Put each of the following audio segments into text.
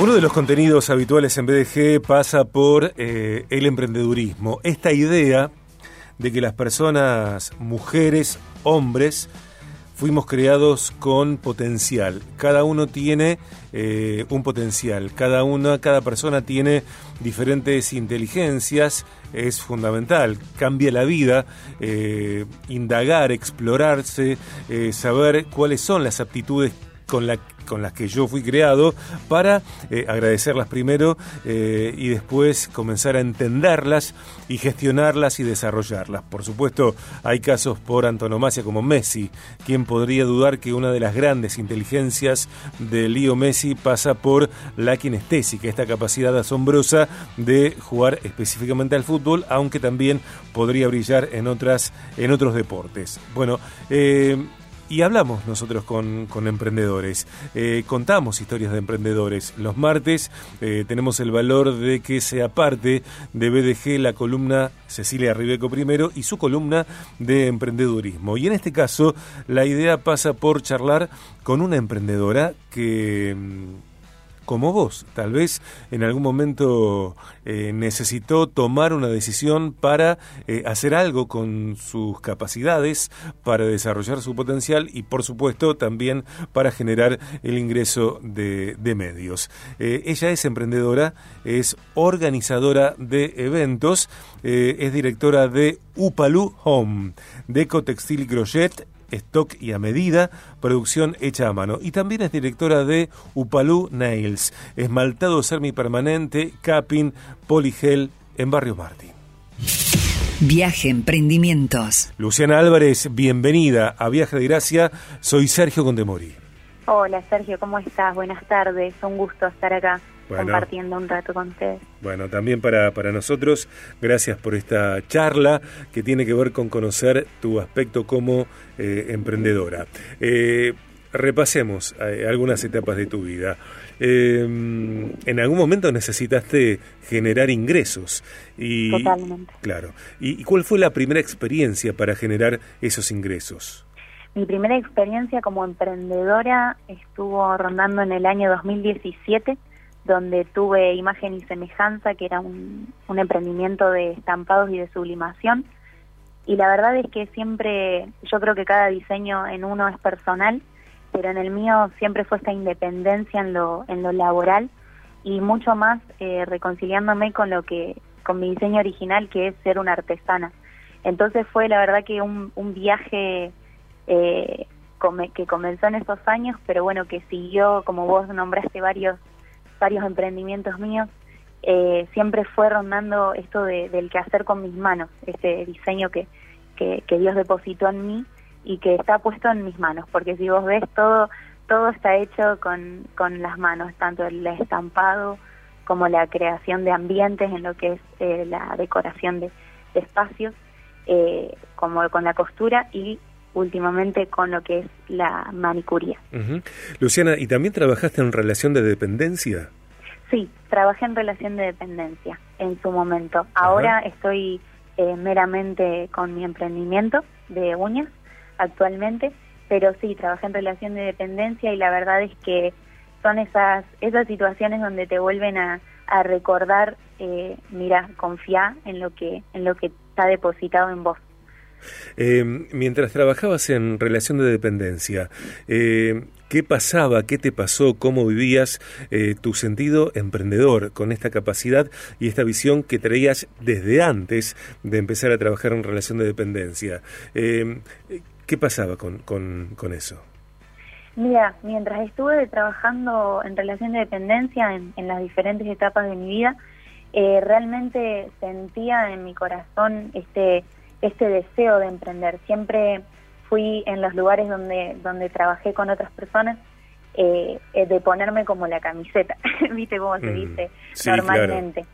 Uno de los contenidos habituales en BDG pasa por eh, el emprendedurismo. Esta idea de que las personas, mujeres, hombres, fuimos creados con potencial. Cada uno tiene eh, un potencial. Cada una, cada persona tiene diferentes inteligencias. Es fundamental. Cambia la vida. Eh, indagar, explorarse, saber cuáles son las aptitudes con la con las que yo fui creado para eh, agradecerlas primero eh, y después comenzar a entenderlas y gestionarlas y desarrollarlas. Por supuesto, hay casos por antonomasia como Messi. ¿Quién podría dudar que una de las grandes inteligencias de Leo Messi pasa por la kinestésica, esta capacidad asombrosa de jugar específicamente al fútbol, aunque también podría brillar en otras en otros deportes. Bueno, eh, y hablamos nosotros con, emprendedores. Eh, contamos historias de emprendedores. Los martes eh, tenemos el valor de que sea parte de BDG la columna Cecilia Ribeco primero y su columna de emprendedurismo. Y en este caso la idea pasa por charlar con una emprendedora que mm, como vos. Tal vez en algún momento eh, necesitó tomar una decisión para eh, hacer algo con sus capacidades, para desarrollar su potencial y por supuesto también para generar el ingreso de, medios. Eh, ella es emprendedora, es organizadora de eventos, es directora de Upalu Home, Deco Textil Crochet stock y a medida, producción hecha a mano. Y también es directora de Upalú Nails, esmaltado semipermanente, capping, poligel en Barrio Martín. Viaje Emprendimientos. Luciana Álvarez, bienvenida a Viaje de Gracia. Soy Sergio Condemori. Hola Sergio, ¿cómo estás? Buenas tardes, un gusto estar acá compartiendo un rato con ustedes. Bueno, también para, para nosotros, gracias por esta charla que tiene que ver con conocer tu aspecto como eh, emprendedora. Eh, repasemos eh, algunas etapas de tu vida. en algún momento necesitaste generar ingresos. Y, Totalmente. Claro. ¿Y cuál fue la primera experiencia para generar esos ingresos? Mi primera experiencia como emprendedora estuvo rondando en el año 2017 donde tuve imagen y semejanza, que era un, emprendimiento de estampados y de sublimación. Y la verdad es que siempre, yo creo que cada diseño en uno es personal, pero en el mío siempre fue esta independencia en lo, en lo laboral y mucho más eh, reconciliándome con lo que, con mi diseño original, que es ser una artesana. Entonces fue la verdad que un, un viaje eh, que comenzó en esos años, pero bueno, que siguió, como vos nombraste varios varios emprendimientos míos, eh, siempre fue rondando esto de, del hacer con mis manos, este diseño que, que, Dios depositó en mí y que está puesto en mis manos, porque si vos ves todo, todo está hecho con, con las manos, tanto el estampado como la creación de ambientes en lo que es eh, la decoración de, espacios, eh, como con la costura y últimamente con lo que es la manicuría. Luciana, ¿y también trabajaste en relación de dependencia? Sí, trabajé en relación de dependencia en su momento. Ahora estoy eh, meramente con mi emprendimiento de uñas actualmente, pero sí, trabajé en relación de dependencia y la verdad es que son esas, esas situaciones donde te vuelven a, a recordar, eh, mira, confía en lo que, en lo que está depositado en vos. Eh, mientras trabajabas en relación de dependencia, eh, ¿qué pasaba? ¿Qué te pasó? ¿Cómo vivías eh, tu sentido emprendedor con esta capacidad y esta visión que traías desde antes de empezar a trabajar en relación de dependencia? ¿Qué pasaba con, con, eso? Mira, mientras estuve trabajando en relación de dependencia en, en las diferentes etapas de mi vida, realmente sentía en mi corazón este este deseo de emprender. Siempre fui en los lugares donde, donde trabajé con otras personas eh, eh de ponerme como la camiseta, ¿viste cómo se mm, dice normalmente?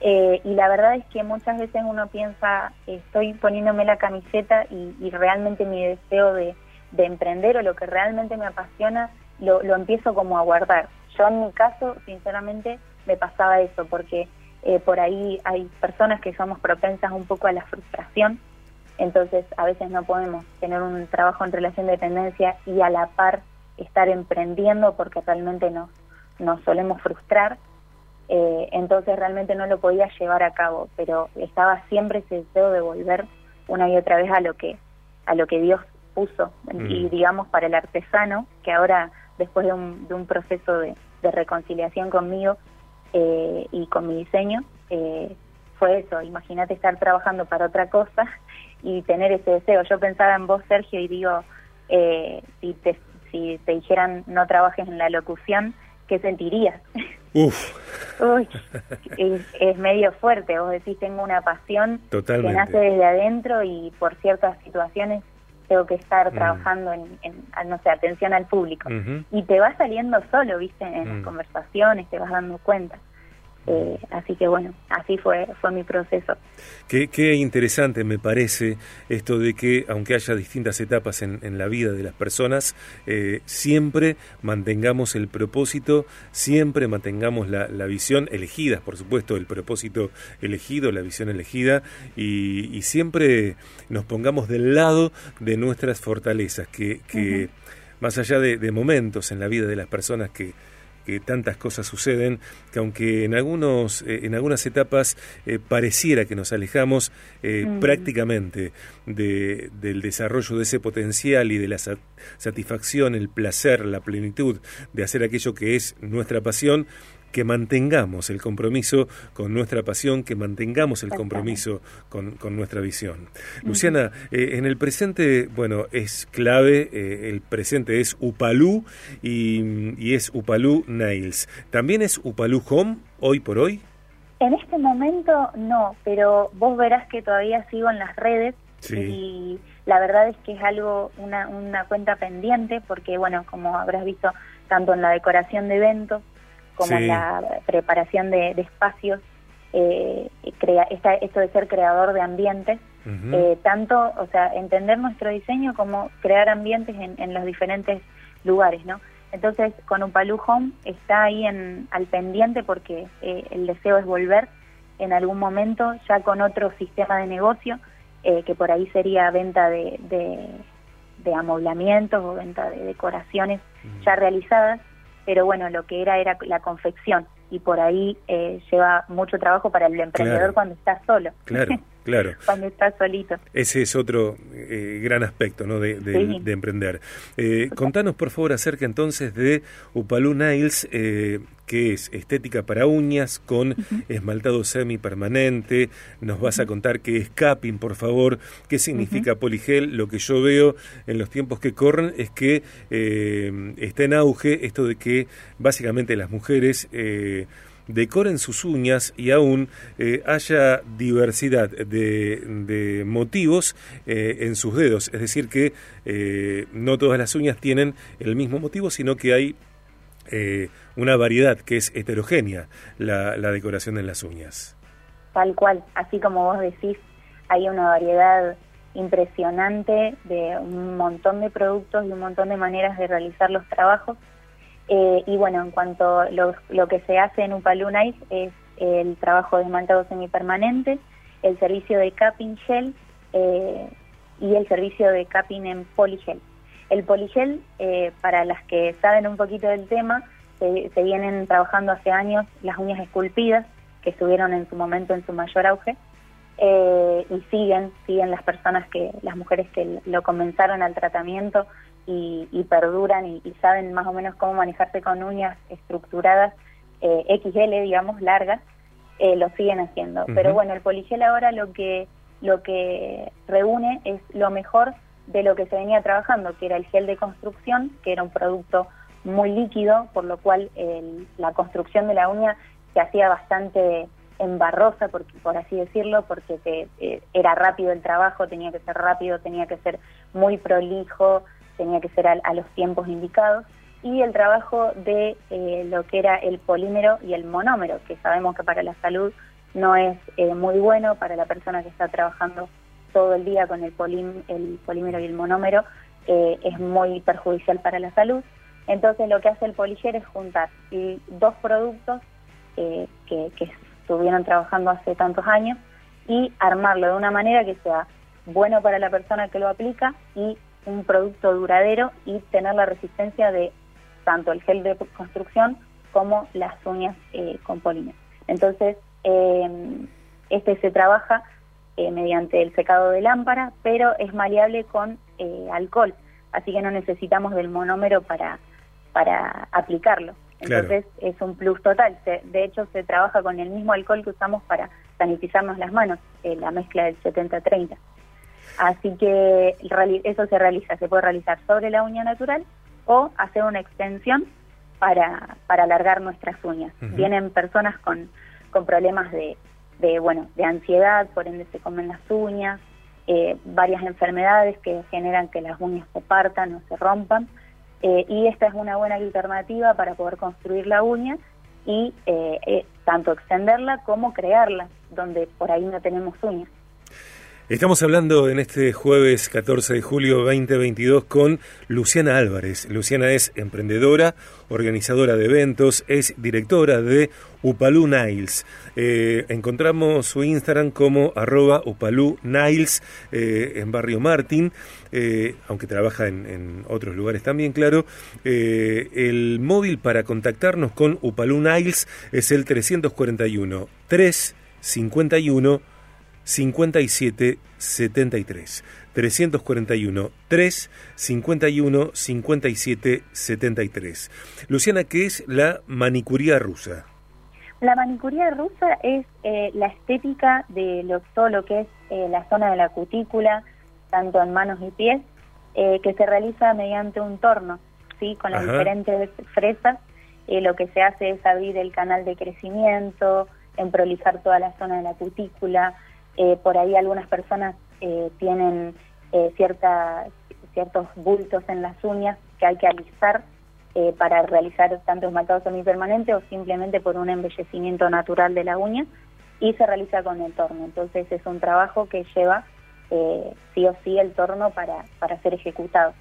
Eh, y la verdad es que muchas veces uno piensa, estoy poniéndome la camiseta y, realmente mi deseo de, de, emprender o lo que realmente me apasiona lo, lo empiezo como a guardar. Yo en mi caso, sinceramente, me pasaba eso, porque eh, por ahí hay personas que somos propensas un poco a la frustración, entonces a veces no podemos tener un trabajo en relación de dependencia y a la par estar emprendiendo porque realmente nos, nos solemos frustrar, eh, entonces realmente no lo podía llevar a cabo, pero estaba siempre ese deseo de volver una y otra vez a lo que a lo que Dios puso y mm. digamos para el artesano que ahora después de un, de un proceso de, reconciliación conmigo eh, y con mi diseño eh, fue eso imagínate estar trabajando para otra cosa y tener ese deseo yo pensaba en vos Sergio y digo si te si te dijeran no trabajes en la locución qué sentirías Uf. Uy, es, medio fuerte. Vos decís, tengo una pasión que nace desde adentro y por ciertas situaciones tengo que estar mm. trabajando en, no sé, atención al público. Y te va saliendo solo, ¿viste? En las mm. conversaciones, te vas dando cuenta. Eh, así que bueno, así fue, fue mi proceso. Qué, interesante me parece esto de que, aunque haya distintas etapas en, la vida de las personas, eh, siempre mantengamos el propósito, siempre mantengamos la, visión elegida, por supuesto, el propósito elegido, la visión elegida, y, siempre nos pongamos del lado de nuestras fortalezas, que, más allá de momentos en la vida de las personas que que tantas cosas suceden, que aunque en, algunos, eh, en algunas etapas eh, pareciera que nos alejamos eh, mm. prácticamente de, del desarrollo de ese potencial y de la satisfacción, el placer, la plenitud de hacer aquello que es nuestra pasión, que mantengamos el compromiso con nuestra pasión, que mantengamos el compromiso con, nuestra visión. Luciana, eh, en el presente, bueno, es clave, eh, el presente es Upalú y, es Upalú Nails. ¿También es Upalú Home hoy por hoy? En este momento no, pero vos verás que todavía sigo en las redes y la verdad es que es algo, una, una cuenta pendiente porque, bueno, como habrás visto, tanto en la decoración de eventos como la preparación de, espacios, eh, crea, esta, esto de ser creador de ambientes, eh, tanto, o sea, entender nuestro diseño como crear ambientes en, los diferentes lugares, ¿no? Entonces, con Upalú Home está ahí en, al pendiente porque eh, el deseo es volver en algún momento ya con otro sistema de negocio, eh, que por ahí sería venta de, de, de amoblamientos o venta de decoraciones ya realizadas pero bueno, lo que era era la confección y por ahí eh, lleva mucho trabajo para el emprendedor cuando está solo. Claro. Claro. Cuando estás solito. Ese es otro eh, gran aspecto ¿no? de, emprender. Eh, contanos, por favor, acerca entonces de Upalú Nails, eh, que es estética para uñas con esmaltado semipermanente. Nos vas a contar qué es capping, por favor, qué significa poligel. Lo que yo veo en los tiempos que corren es que está en auge esto de que básicamente las mujeres decoren sus uñas y aún eh, haya diversidad de, motivos eh, en sus dedos. Es decir, que eh, no todas las uñas tienen el mismo motivo, sino que hay una variedad que es heterogénea la, la decoración en las uñas. Tal cual, así como vos decís, hay una variedad impresionante de un montón de productos y un montón de maneras de realizar los trabajos eh, y bueno, en cuanto a lo, que se hace en Upalunais es el trabajo de esmaltado semipermanente, el servicio de capping gel eh, y el servicio de capping en poligel. El poligel, eh, para las que saben un poquito del tema, se, vienen trabajando hace años las uñas esculpidas, que estuvieron en su momento en su mayor auge, y siguen, siguen las personas que, las mujeres que lo comenzaron al tratamiento y, perduran y, saben más o menos cómo manejarse con uñas estructuradas eh, XL, digamos, largas, eh, lo siguen haciendo. Pero bueno, el poligel ahora lo que, lo que reúne es lo mejor de lo que se venía trabajando, que era el gel de construcción, que era un producto muy líquido, por lo cual la construcción de la uña se hacía bastante embarrosa, por, por así decirlo, porque eh, era rápido el trabajo, tenía que ser rápido, tenía que ser muy prolijo, tenía que ser a, los tiempos indicados, y el trabajo de eh, lo que era el polímero y el monómero, que sabemos que para la salud no es eh, muy bueno para la persona que está trabajando todo el día con el, el polímero y el monómero, eh, es muy perjudicial para la salud. Entonces lo que hace el poligel es juntar dos productos que estuvieron trabajando hace tantos años y armarlo de una manera que sea bueno para la persona que lo aplica y un producto duradero y tener la resistencia de tanto el gel de construcción como las uñas con polimer. Entonces, este se trabaja mediante el secado de lámpara, pero es maleable con alcohol, así que no necesitamos del monómero para, para aplicarlo. Entonces es un plus total. de hecho, se trabaja con el mismo alcohol que usamos para sanitizarnos las manos, eh, la mezcla del 70-30. Así que eso se realiza, se puede realizar sobre la uña natural o hacer una extensión para, para alargar nuestras uñas. Vienen personas con, con problemas de, de, bueno, de ansiedad, por ende se comen las uñas, eh, varias enfermedades que generan que las uñas se partan o se rompan. Eh, y esta es una buena alternativa para poder construir la uña y eh, tanto extenderla como crearla, donde por ahí no tenemos uñas. Estamos hablando en este jueves 14 de julio 2022 con Luciana Álvarez. Luciana es emprendedora, organizadora de eventos, es directora de Upalú Niles. Eh, encontramos su Instagram como arroba Upalú Niles eh, en Barrio Martín, eh, aunque trabaja en, otros lugares también, claro. el móvil para contactarnos con Upalú Niles es el 341 351 57 73. 341 3 51 57 73. Luciana, ¿qué es la manicuría rusa? La manicuría rusa es eh, la estética de lo, todo lo que es eh, la zona de la cutícula, tanto en manos y pies, eh, que se realiza mediante un torno, ¿sí? con las diferentes fresas. lo que se hace es abrir el canal de crecimiento, en prolijar toda la zona de la cutícula, eh, por ahí algunas personas eh, tienen eh, ciertos bultos en las uñas que hay que alisar para realizar tanto esmaltado semipermanente o simplemente por un embellecimiento natural de la uña y se realiza con el torno. Entonces es un trabajo que lleva sí o sí el torno para, para ser ejecutado.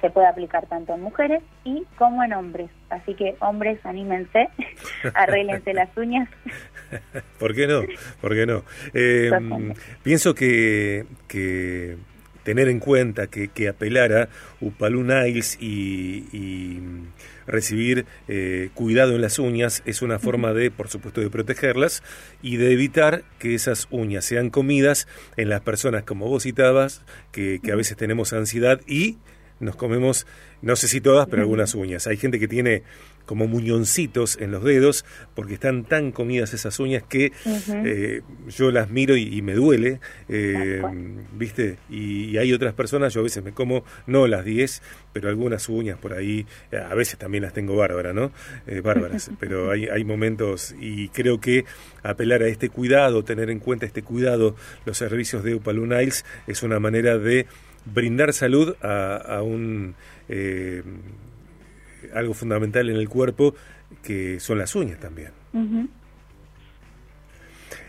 se puede aplicar tanto en mujeres y como en hombres. Así que hombres, anímense, arréglense las uñas. ¿Por qué no? ¿Por qué no? Em, pienso que, que tener en cuenta que, que apelar a Upalú Niles y, recibir eh, cuidado en las uñas es una forma de, por supuesto, de protegerlas y de evitar que esas uñas sean comidas en las personas, como vos citabas, que, que a veces tenemos ansiedad y nos comemos, no sé si todas, pero algunas uñas. Hay gente que tiene como muñoncitos en los dedos porque están tan comidas esas uñas que eh, yo las miro y, me duele, eh, ¿viste? Y, hay otras personas, yo a veces me como, no las 10, pero algunas uñas por ahí, a veces también las tengo bárbaras, ¿no? Eh, bárbaras, pero hay, hay momentos y creo que apelar a este cuidado, tener en cuenta este cuidado, los servicios de Upaloo Niles, es una manera de brindar salud a, un eh, algo fundamental en el cuerpo que son las uñas también.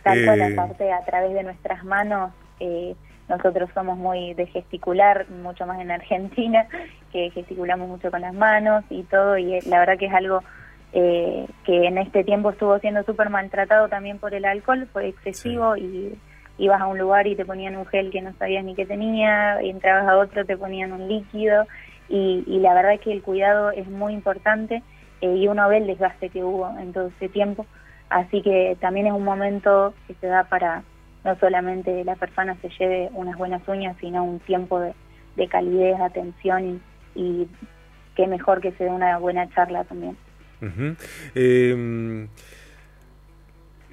Tanto la eh, parte a través de nuestras manos, eh, nosotros somos muy de gesticular, mucho más en Argentina, que gesticulamos mucho con las manos y todo, y la verdad que es algo que en este tiempo estuvo siendo súper maltratado también por el alcohol, fue excesivo y ibas a un lugar y te ponían un gel que no sabías ni qué tenía, y entrabas a otro te ponían un líquido y, la verdad es que el cuidado es muy importante eh, y uno ve el desgaste que hubo en todo ese tiempo, así que también es un momento que se da para no solamente la persona se lleve unas buenas uñas, sino un tiempo de, calidez, atención y, y qué mejor que se dé una buena charla también.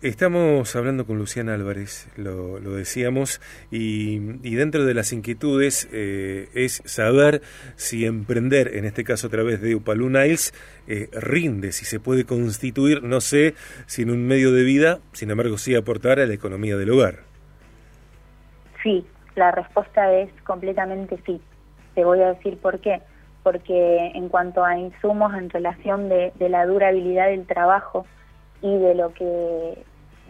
Estamos hablando con Luciana Álvarez, lo, decíamos, y, dentro de las inquietudes eh, es saber si emprender, en este caso a través de Upaloo Niles, eh, rinde, si se puede constituir, no sé, si en un medio de vida, sin embargo sí aportar a la economía del hogar. Sí, la respuesta es completamente sí. Te voy a decir por qué. Porque en cuanto a insumos en relación de la durabilidad del trabajo, y de lo que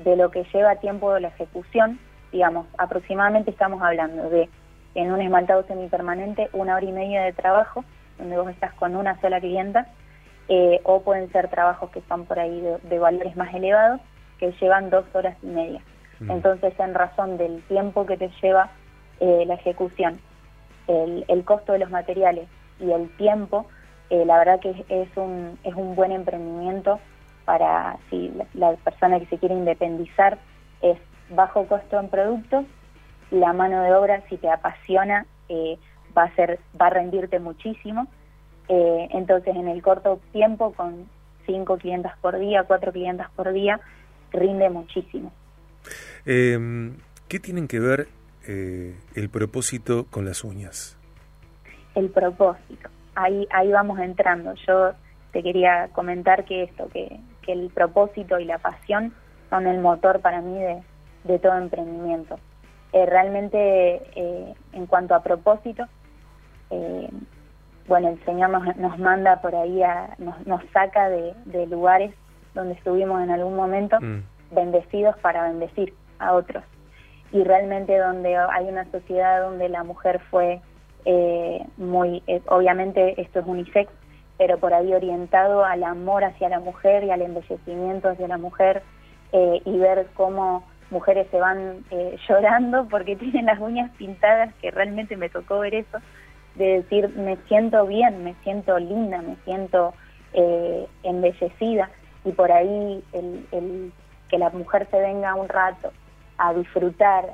de lo que lleva tiempo de la ejecución, digamos, aproximadamente estamos hablando de en un esmaltado semipermanente una hora y media de trabajo, donde vos estás con una sola clienta, eh, o pueden ser trabajos que están por ahí de, valores más elevados, que llevan dos horas y media. Mm. Entonces, en razón del tiempo que te lleva eh, la ejecución, el, el costo de los materiales y el tiempo, eh, la verdad que es un, es un buen emprendimiento para si la, persona que se quiere independizar es bajo costo en productos, la mano de obra si te apasiona eh, va a ser va a rendirte muchísimo, eh, entonces en el corto tiempo con cinco clientes por día, cuatro clientes por día rinde muchísimo. Em, ¿Qué tienen que ver el propósito con las uñas? El propósito ahí, ahí vamos entrando. Yo te quería comentar que esto, que, que el propósito y la pasión son el motor para mí de, de todo emprendimiento. Eh, realmente, eh, en cuanto a propósito, eh, bueno, el Señor nos, nos manda por ahí, a, nos, nos saca de, de, lugares donde estuvimos en algún momento mm. bendecidos para bendecir a otros. Y realmente donde hay una sociedad donde la mujer fue muy, obviamente esto es unisex, pero por ahí orientado al amor hacia la mujer y al embellecimiento hacia la mujer eh, y ver cómo mujeres se van llorando porque tienen las uñas pintadas, que realmente me tocó ver eso, de decir, me siento bien, me siento linda, me siento embellecida y por ahí el, el, que la mujer se venga un rato a disfrutar,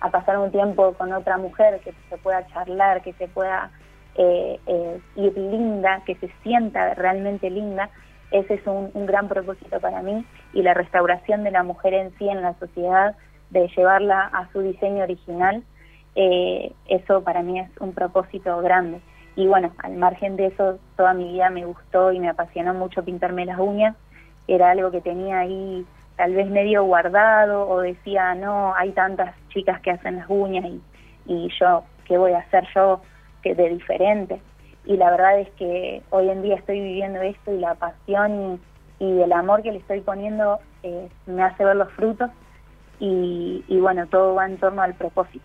a pasar un tiempo con otra mujer, que se pueda charlar, que se pueda eh, eh, ir linda, que se sienta realmente linda, ese es un, gran propósito para mí y la restauración de la mujer en sí en la sociedad, de llevarla a su diseño original, eh, eso para mí es un propósito grande. Y bueno, al margen de eso, toda mi vida me gustó y me apasionó mucho pintarme las uñas, era algo que tenía ahí tal vez medio guardado o decía, no, hay tantas chicas que hacen las uñas y, y yo, ¿qué voy a hacer yo que de diferente? Y la verdad es que hoy en día estoy viviendo esto y la pasión y, y el amor que le estoy poniendo eh, me hace ver los frutos y, y bueno, todo va en torno al propósito.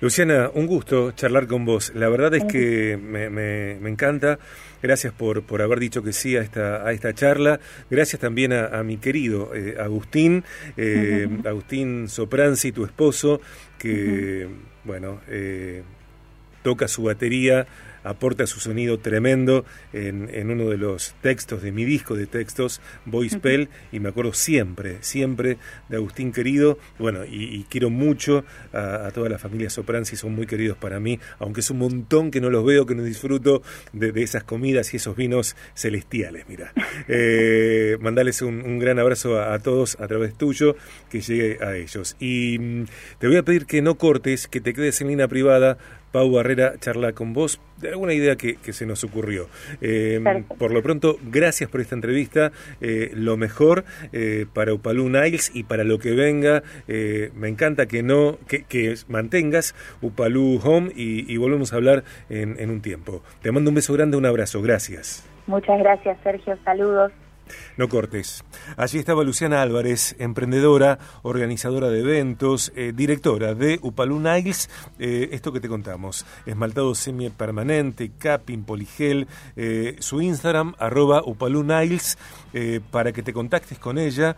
Luciana, un gusto charlar con vos. La verdad es que me, me, encanta. Gracias por, por haber dicho que sí a esta, a esta charla. Gracias también a, mi querido eh, Agustín, eh, Agustín Sopranzi, tu esposo, que, bueno, eh, toca su batería aporta su sonido tremendo en, en, uno de los textos de mi disco de textos, Voice Pell, y me acuerdo siempre, siempre de Agustín querido, bueno, y, quiero mucho a, toda la familia Sopranzi, son muy queridos para mí, aunque es un montón que no los veo, que no disfruto de, esas comidas y esos vinos celestiales, mira. Eh, mandales un, gran abrazo a, todos a través tuyo, que llegue a ellos. Y mm, te voy a pedir que no cortes, que te quedes en línea privada Pau Barrera charla con vos de alguna idea que, se nos ocurrió. Eh, por lo pronto, gracias por esta entrevista. Eh, lo mejor eh, para Upalú Niles y para lo que venga. me encanta que no que, mantengas Upalú Home y, volvemos a hablar en, en un tiempo. Te mando un beso grande, un abrazo. Gracias. Muchas gracias, Sergio. Saludos. No cortes. Allí estaba Luciana Álvarez, emprendedora, organizadora de eventos, eh, directora de Upalú Niles. Eh, esto que te contamos, esmaltado semipermanente, capping, poligel, eh, su Instagram, arroba Upalú Niles, para que te contactes con ella,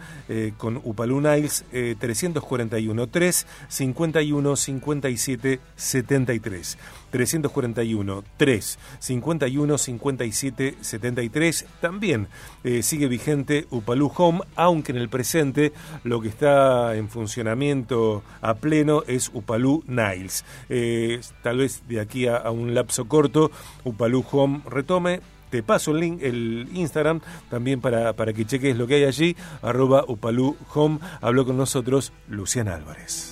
con Upalú Niles, 341 3 51 57 73. 341 3 51 57 73. También eh, sigue vigente Upalú Home, aunque en el presente lo que está en funcionamiento a pleno es Upalú Niles. Eh, tal vez de aquí a, un lapso corto Upalú Home retome te paso el link, el Instagram, también para, para que cheques lo que hay allí, arroba Upalú Home. Habló con nosotros Luciana Álvarez.